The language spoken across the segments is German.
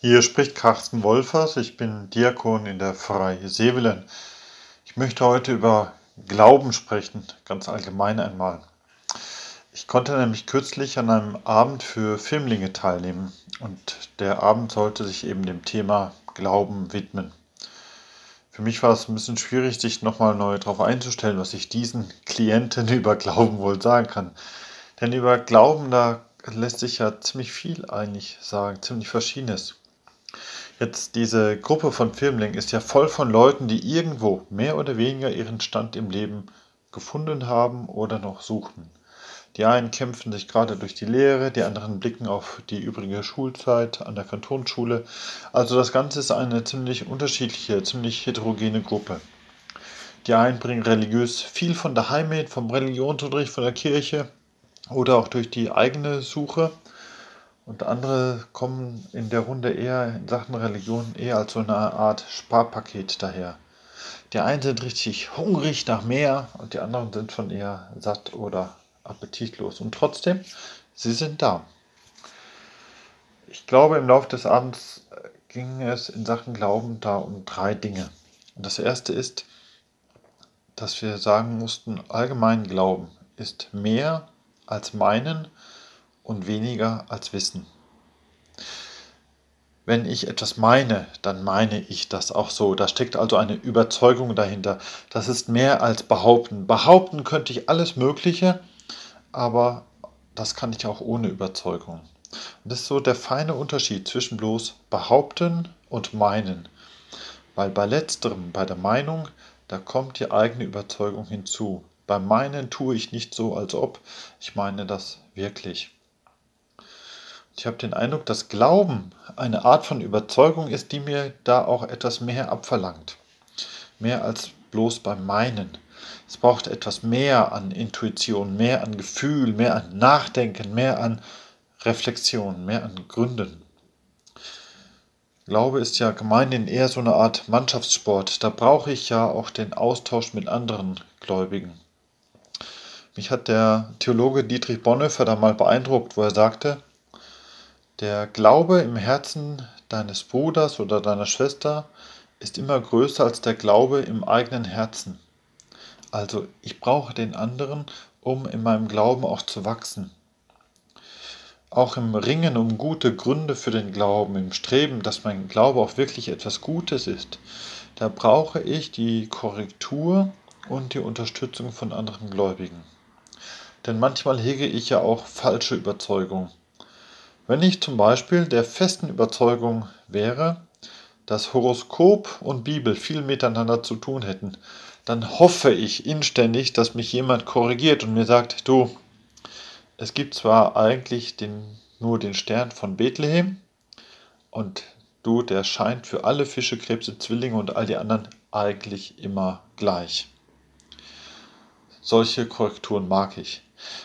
Hier spricht Carsten Wolfers, ich bin Diakon in der Pfarrei Sevelen. Ich möchte heute über Glauben sprechen, ganz allgemein einmal. Ich konnte nämlich kürzlich an einem Abend für Filmlinge teilnehmen und der Abend sollte sich eben dem Thema Glauben widmen. Für mich war es ein bisschen schwierig, sich nochmal neu darauf einzustellen, was ich diesen Klienten über Glauben wohl sagen kann. Denn über Glauben, da lässt sich ja ziemlich viel eigentlich sagen, ziemlich verschiedenes. Jetzt diese Gruppe von Firmling ist ja voll von Leuten, die irgendwo mehr oder weniger ihren Stand im Leben gefunden haben oder noch suchen. Die einen kämpfen sich gerade durch die Lehre, die anderen blicken auf die übrige Schulzeit an der Kantonsschule. Also das Ganze ist eine ziemlich unterschiedliche, ziemlich heterogene Gruppe. Die einen bringen religiös viel von daheim mit, vom Religionsunterricht, von der Kirche oder auch durch die eigene Suche. Und andere kommen in der Runde eher in Sachen Religion eher als so eine Art Sparpaket daher. Die einen sind richtig hungrig nach mehr und die anderen sind schon eher satt oder appetitlos. Und trotzdem, sie sind da. Ich glaube, im Laufe des Abends äh, ging es in Sachen Glauben da um drei Dinge. Und das erste ist, dass wir sagen mussten, allgemein Glauben ist mehr als meinen und weniger als Wissen. Wenn ich etwas meine, dann meine ich das auch so. Da steckt also eine Überzeugung dahinter. Das ist mehr als behaupten. Behaupten könnte ich alles Mögliche, aber das kann ich auch ohne Überzeugung. Und das ist so der feine Unterschied zwischen bloß behaupten und meinen. Weil bei letzterem, bei der Meinung, da kommt die eigene Überzeugung hinzu. Beim Meinen tue ich nicht so, als ob ich meine das wirklich. Ich habe den Eindruck, dass Glauben eine Art von Überzeugung ist, die mir da auch etwas mehr abverlangt. Mehr als bloß beim Meinen. Es braucht etwas mehr an Intuition, mehr an Gefühl, mehr an Nachdenken, mehr an Reflexion, mehr an Gründen. Glaube ist ja gemeinhin eher so eine Art Mannschaftssport. Da brauche ich ja auch den Austausch mit anderen Gläubigen. Mich hat der Theologe Dietrich Bonhoeffer da mal beeindruckt, wo er sagte, der Glaube im Herzen deines Bruders oder deiner Schwester ist immer größer als der Glaube im eigenen Herzen. Also ich brauche den anderen, um in meinem Glauben auch zu wachsen. Auch im Ringen um gute Gründe für den Glauben, im Streben, dass mein Glaube auch wirklich etwas Gutes ist, da brauche ich die Korrektur und die Unterstützung von anderen Gläubigen. Denn manchmal hege ich ja auch falsche Überzeugungen. Wenn ich zum Beispiel der festen Überzeugung wäre, dass Horoskop und Bibel viel miteinander zu tun hätten, dann hoffe ich inständig, dass mich jemand korrigiert und mir sagt, du, es gibt zwar eigentlich den, nur den Stern von Bethlehem und du, der scheint für alle Fische, Krebse, Zwillinge und all die anderen eigentlich immer gleich. Solche Korrekturen mag ich.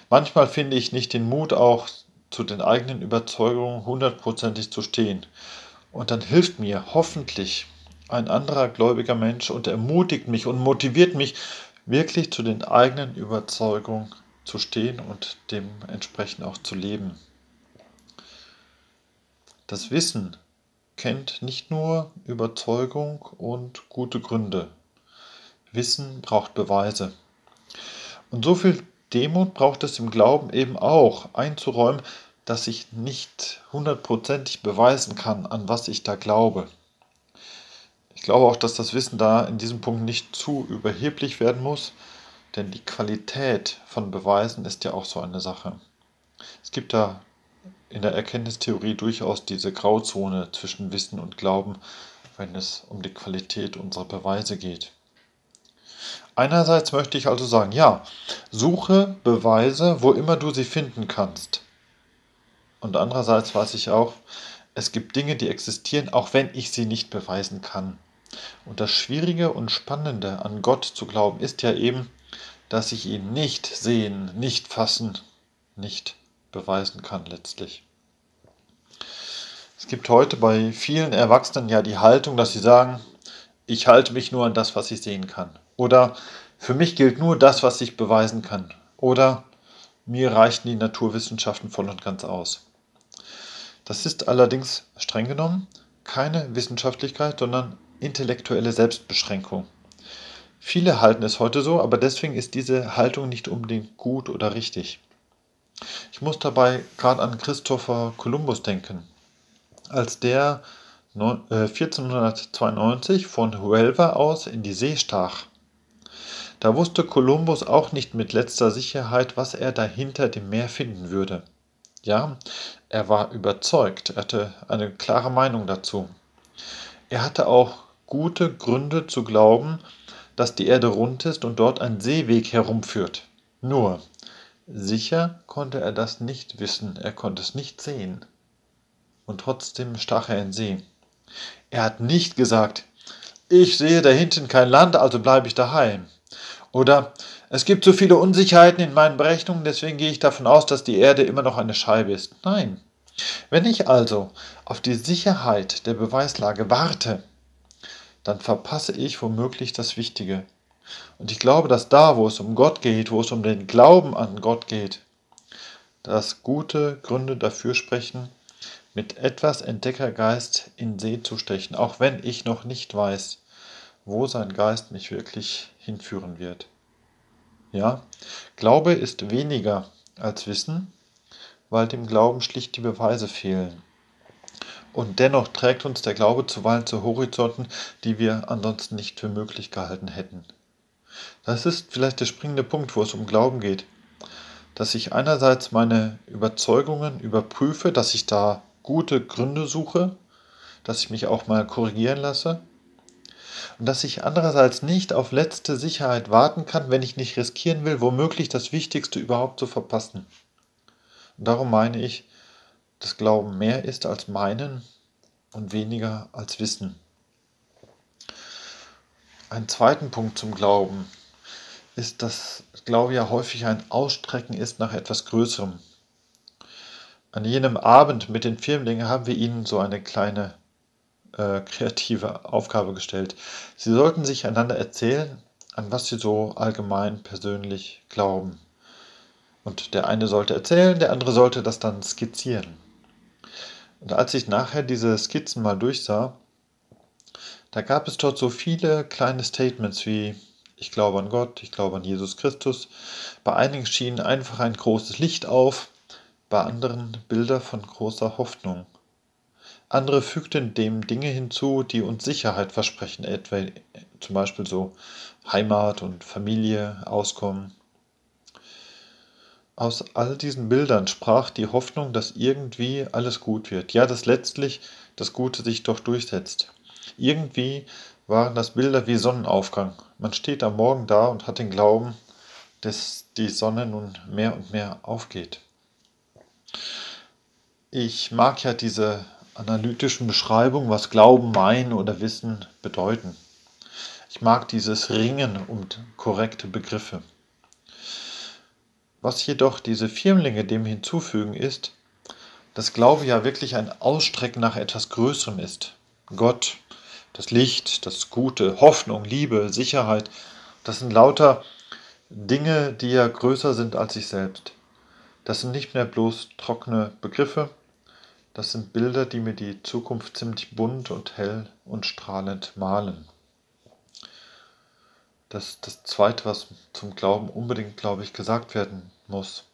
Manchmal finde ich nicht den Mut auch zu den eigenen Überzeugungen hundertprozentig zu stehen. Und dann hilft mir hoffentlich ein anderer gläubiger Mensch und ermutigt mich und motiviert mich, wirklich zu den eigenen Überzeugungen zu stehen und dementsprechend auch zu leben. Das Wissen kennt nicht nur Überzeugung und gute Gründe. Wissen braucht Beweise. Und so viel Demut braucht es im Glauben eben auch, einzuräumen, dass ich nicht hundertprozentig beweisen kann, an was ich da glaube. Ich glaube auch, dass das Wissen da in diesem Punkt nicht zu überheblich werden muss, denn die Qualität von Beweisen ist ja auch so eine Sache. Es gibt da in der Erkenntnistheorie durchaus diese Grauzone zwischen Wissen und Glauben, wenn es um die Qualität unserer Beweise geht. Einerseits möchte ich also sagen, ja, suche Beweise, wo immer du sie finden kannst. Und andererseits weiß ich auch, es gibt Dinge, die existieren, auch wenn ich sie nicht beweisen kann. Und das Schwierige und Spannende an Gott zu glauben ist ja eben, dass ich ihn nicht sehen, nicht fassen, nicht beweisen kann letztlich. Es gibt heute bei vielen Erwachsenen ja die Haltung, dass sie sagen, ich halte mich nur an das, was ich sehen kann. Oder für mich gilt nur das, was ich beweisen kann. Oder mir reichen die Naturwissenschaften voll und ganz aus. Das ist allerdings streng genommen keine Wissenschaftlichkeit, sondern intellektuelle Selbstbeschränkung. Viele halten es heute so, aber deswegen ist diese Haltung nicht unbedingt gut oder richtig. Ich muss dabei gerade an Christopher Columbus denken. Als der 1492 äh, von Huelva aus in die See stach, da wusste Kolumbus auch nicht mit letzter Sicherheit, was er dahinter dem Meer finden würde. Ja, er war überzeugt, er hatte eine klare Meinung dazu. Er hatte auch gute Gründe zu glauben, dass die Erde rund ist und dort ein Seeweg herumführt. Nur, sicher konnte er das nicht wissen, er konnte es nicht sehen. Und trotzdem stach er in See. Er hat nicht gesagt, ich sehe da hinten kein Land, also bleibe ich daheim. Oder es gibt so viele Unsicherheiten in meinen Berechnungen, deswegen gehe ich davon aus, dass die Erde immer noch eine Scheibe ist. Nein. Wenn ich also auf die Sicherheit der Beweislage warte, dann verpasse ich womöglich das Wichtige. Und ich glaube, dass da, wo es um Gott geht, wo es um den Glauben an Gott geht, dass gute Gründe dafür sprechen, mit etwas Entdeckergeist in See zu stechen, auch wenn ich noch nicht weiß, wo sein Geist mich wirklich hinführen wird. Ja, Glaube ist weniger als Wissen, weil dem Glauben schlicht die Beweise fehlen. Und dennoch trägt uns der Glaube zuweilen zu Horizonten, die wir ansonsten nicht für möglich gehalten hätten. Das ist vielleicht der springende Punkt, wo es um Glauben geht. Dass ich einerseits meine Überzeugungen überprüfe, dass ich da gute Gründe suche, dass ich mich auch mal korrigieren lasse und dass ich andererseits nicht auf letzte Sicherheit warten kann, wenn ich nicht riskieren will, womöglich das Wichtigste überhaupt zu verpassen. Und darum meine ich, dass Glauben mehr ist als meinen und weniger als Wissen. Ein zweiten Punkt zum Glauben ist, dass Glaube ja häufig ein Ausstrecken ist nach etwas Größerem. An jenem Abend mit den Firmlingen haben wir ihnen so eine kleine äh, kreative Aufgabe gestellt. Sie sollten sich einander erzählen, an was sie so allgemein persönlich glauben. Und der eine sollte erzählen, der andere sollte das dann skizzieren. Und als ich nachher diese Skizzen mal durchsah, da gab es dort so viele kleine Statements wie ich glaube an Gott, ich glaube an Jesus Christus. Bei einigen schien einfach ein großes Licht auf, bei anderen Bilder von großer Hoffnung. Andere fügten dem Dinge hinzu, die uns Sicherheit versprechen, etwa zum Beispiel so Heimat und Familie, Auskommen. Aus all diesen Bildern sprach die Hoffnung, dass irgendwie alles gut wird, ja, dass letztlich das Gute sich doch durchsetzt. Irgendwie waren das Bilder wie Sonnenaufgang. Man steht am Morgen da und hat den Glauben, dass die Sonne nun mehr und mehr aufgeht. Ich mag ja diese analytischen Beschreibungen, was Glauben, Meinen oder Wissen bedeuten. Ich mag dieses Ringen um korrekte Begriffe. Was jedoch diese Firmlinge dem hinzufügen ist, dass Glaube ja wirklich ein Ausstrecken nach etwas Größerem ist. Gott, das Licht, das Gute, Hoffnung, Liebe, Sicherheit, das sind lauter Dinge, die ja größer sind als ich selbst. Das sind nicht mehr bloß trockene Begriffe, das sind Bilder, die mir die Zukunft ziemlich bunt und hell und strahlend malen. Das das Zweite, was zum Glauben unbedingt, glaube ich, gesagt werden muss.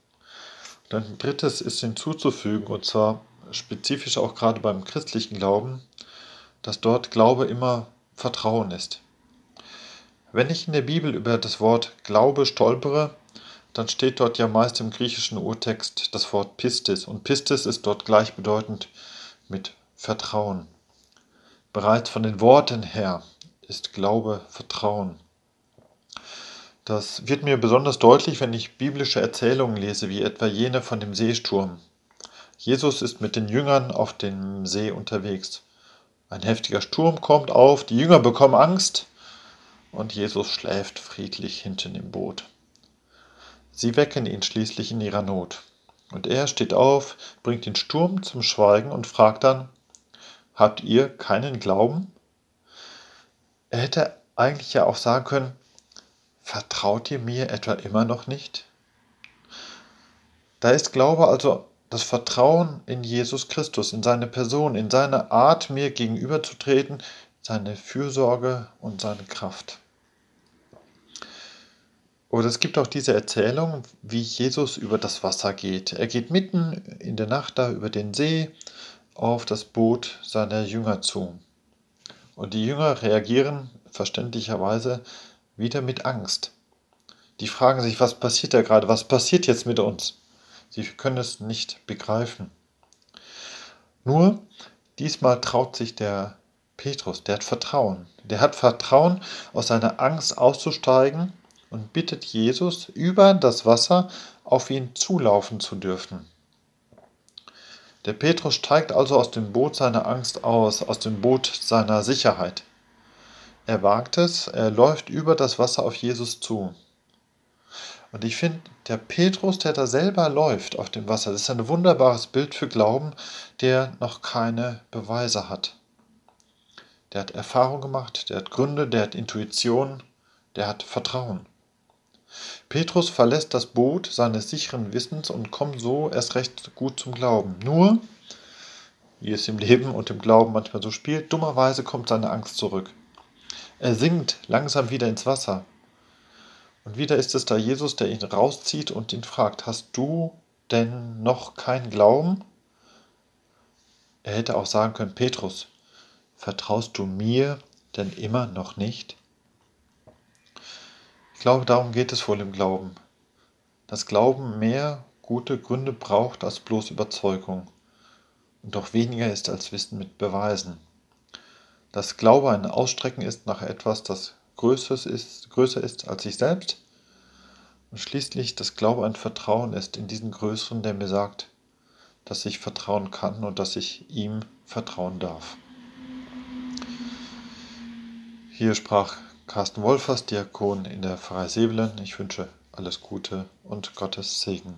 Und ein drittes ist hinzuzufügen, und zwar spezifisch auch gerade beim christlichen Glauben, dass dort Glaube immer Vertrauen ist. Wenn ich in der Bibel über das Wort Glaube stolpere, dann steht dort ja meist im griechischen Urtext das Wort Pistis und Pistis ist dort gleichbedeutend mit Vertrauen. Bereits von den Worten her ist Glaube Vertrauen. Das wird mir besonders deutlich, wenn ich biblische Erzählungen lese, wie etwa jene von dem Seesturm. Jesus ist mit den Jüngern auf dem See unterwegs. Ein heftiger Sturm kommt auf, die Jünger bekommen Angst und Jesus schläft friedlich hinten im Boot. Sie wecken ihn schließlich in ihrer Not. Und er steht auf, bringt den Sturm zum Schweigen und fragt dann, habt ihr keinen Glauben? Er hätte eigentlich ja auch sagen können, vertraut ihr mir etwa immer noch nicht? Da ist Glaube also das Vertrauen in Jesus Christus, in seine Person, in seine Art, mir gegenüberzutreten, seine Fürsorge und seine Kraft. Oder es gibt auch diese Erzählung, wie Jesus über das Wasser geht. Er geht mitten in der Nacht da über den See auf das Boot seiner Jünger zu. Und die Jünger reagieren verständlicherweise wieder mit Angst. Die fragen sich, was passiert da gerade? Was passiert jetzt mit uns? Sie können es nicht begreifen. Nur diesmal traut sich der Petrus, der hat Vertrauen. Der hat Vertrauen, aus seiner Angst auszusteigen und bittet Jesus, über das Wasser auf ihn zulaufen zu dürfen. Der Petrus steigt also aus dem Boot seiner Angst aus, aus dem Boot seiner Sicherheit. Er wagt es, er läuft über das Wasser auf Jesus zu. Und ich finde, der Petrus, der da selber läuft auf dem Wasser, das ist ein wunderbares Bild für Glauben, der noch keine Beweise hat. Der hat Erfahrung gemacht, der hat Gründe, der hat Intuition, der hat Vertrauen. Petrus verlässt das Boot seines sicheren Wissens und kommt so erst recht gut zum Glauben. Nur, wie es im Leben und im Glauben manchmal so spielt, dummerweise kommt seine Angst zurück. Er sinkt langsam wieder ins Wasser. Und wieder ist es da Jesus, der ihn rauszieht und ihn fragt, hast du denn noch keinen Glauben? Er hätte auch sagen können, Petrus, vertraust du mir denn immer noch nicht? Ich glaube, darum geht es wohl im Glauben. Dass Glauben mehr gute Gründe braucht als bloß Überzeugung und doch weniger ist als Wissen mit Beweisen. Dass Glaube ein Ausstrecken ist nach etwas, das Größeres ist, größer ist als ich selbst. Und schließlich, dass Glaube ein Vertrauen ist in diesen Größeren, der mir sagt, dass ich vertrauen kann und dass ich ihm vertrauen darf. Hier sprach Carsten Wolfers, Diakon in der Pfarrei Sevelen. Ich wünsche alles Gute und Gottes Segen.